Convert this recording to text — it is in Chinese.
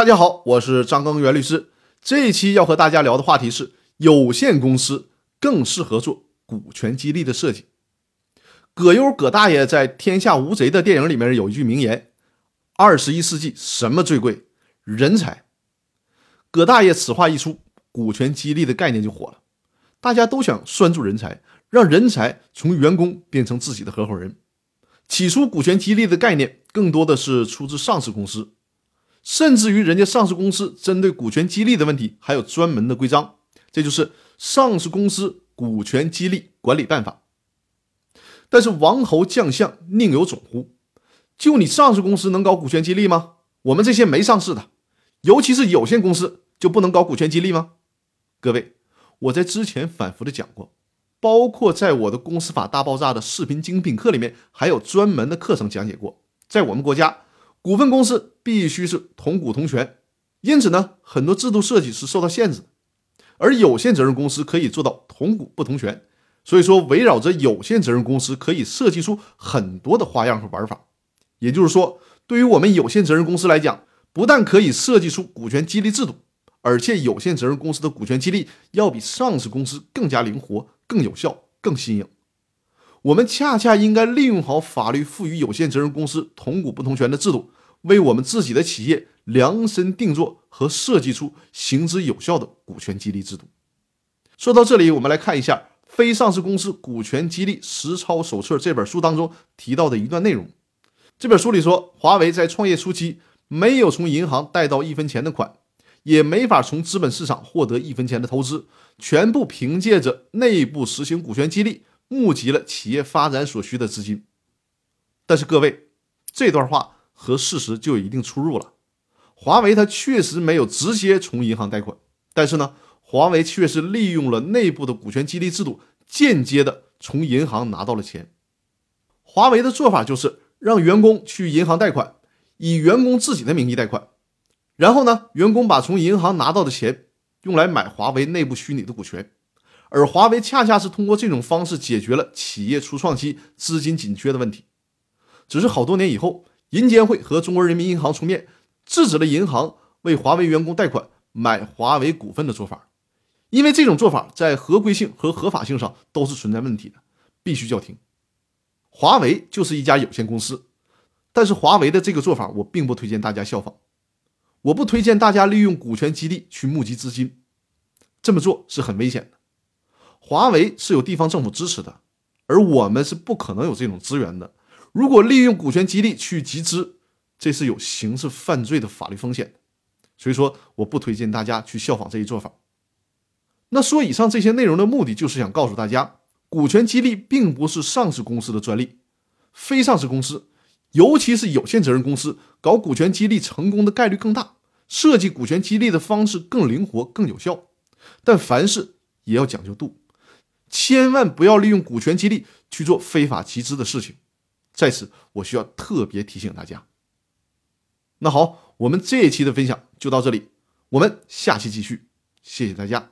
大家好，我是张根元律师。这一期要和大家聊的话题是：有限公司更适合做股权激励的设计。葛优葛大爷在《天下无贼》的电影里面有一句名言：“二十一世纪什么最贵？人才。”葛大爷此话一出，股权激励的概念就火了。大家都想拴住人才，让人才从员工变成自己的合伙人。起初，股权激励的概念更多的是出自上市公司。甚至于人家上市公司针对股权激励的问题还有专门的规章，这就是《上市公司股权激励管理办法》。但是王侯将相宁有种乎？就你上市公司能搞股权激励吗？我们这些没上市的，尤其是有限公司，就不能搞股权激励吗？各位，我在之前反复的讲过，包括在我的《公司法大爆炸》的视频精品课里面，还有专门的课程讲解过，在我们国家。股份公司必须是同股同权，因此呢，很多制度设计是受到限制的。而有限责任公司可以做到同股不同权，所以说围绕着有限责任公司可以设计出很多的花样和玩法。也就是说，对于我们有限责任公司来讲，不但可以设计出股权激励制度，而且有限责任公司的股权激励要比上市公司更加灵活、更有效、更新颖。我们恰恰应该利用好法律赋予有限责任公司同股不同权的制度，为我们自己的企业量身定做和设计出行之有效的股权激励制度。说到这里，我们来看一下《非上市公司股权激励实操手册》这本书当中提到的一段内容。这本书里说，华为在创业初期没有从银行贷到一分钱的款，也没法从资本市场获得一分钱的投资，全部凭借着内部实行股权激励。募集了企业发展所需的资金，但是各位，这段话和事实就有一定出入了。华为它确实没有直接从银行贷款，但是呢，华为却是利用了内部的股权激励制度，间接的从银行拿到了钱。华为的做法就是让员工去银行贷款，以员工自己的名义贷款，然后呢，员工把从银行拿到的钱用来买华为内部虚拟的股权。而华为恰恰是通过这种方式解决了企业初创期资金紧缺的问题。只是好多年以后，银监会和中国人民银行出面制止了银行为华为员工贷款买华为股份的做法，因为这种做法在合规性和合法性上都是存在问题的，必须叫停。华为就是一家有限公司，但是华为的这个做法我并不推荐大家效仿，我不推荐大家利用股权激励去募集资金，这么做是很危险的。华为是有地方政府支持的，而我们是不可能有这种资源的。如果利用股权激励去集资，这是有刑事犯罪的法律风险。所以说，我不推荐大家去效仿这一做法。那说以上这些内容的目的，就是想告诉大家，股权激励并不是上市公司的专利，非上市公司，尤其是有限责任公司，搞股权激励成功的概率更大，设计股权激励的方式更灵活、更有效。但凡事也要讲究度。千万不要利用股权激励去做非法集资的事情，在此我需要特别提醒大家。那好，我们这一期的分享就到这里，我们下期继续，谢谢大家。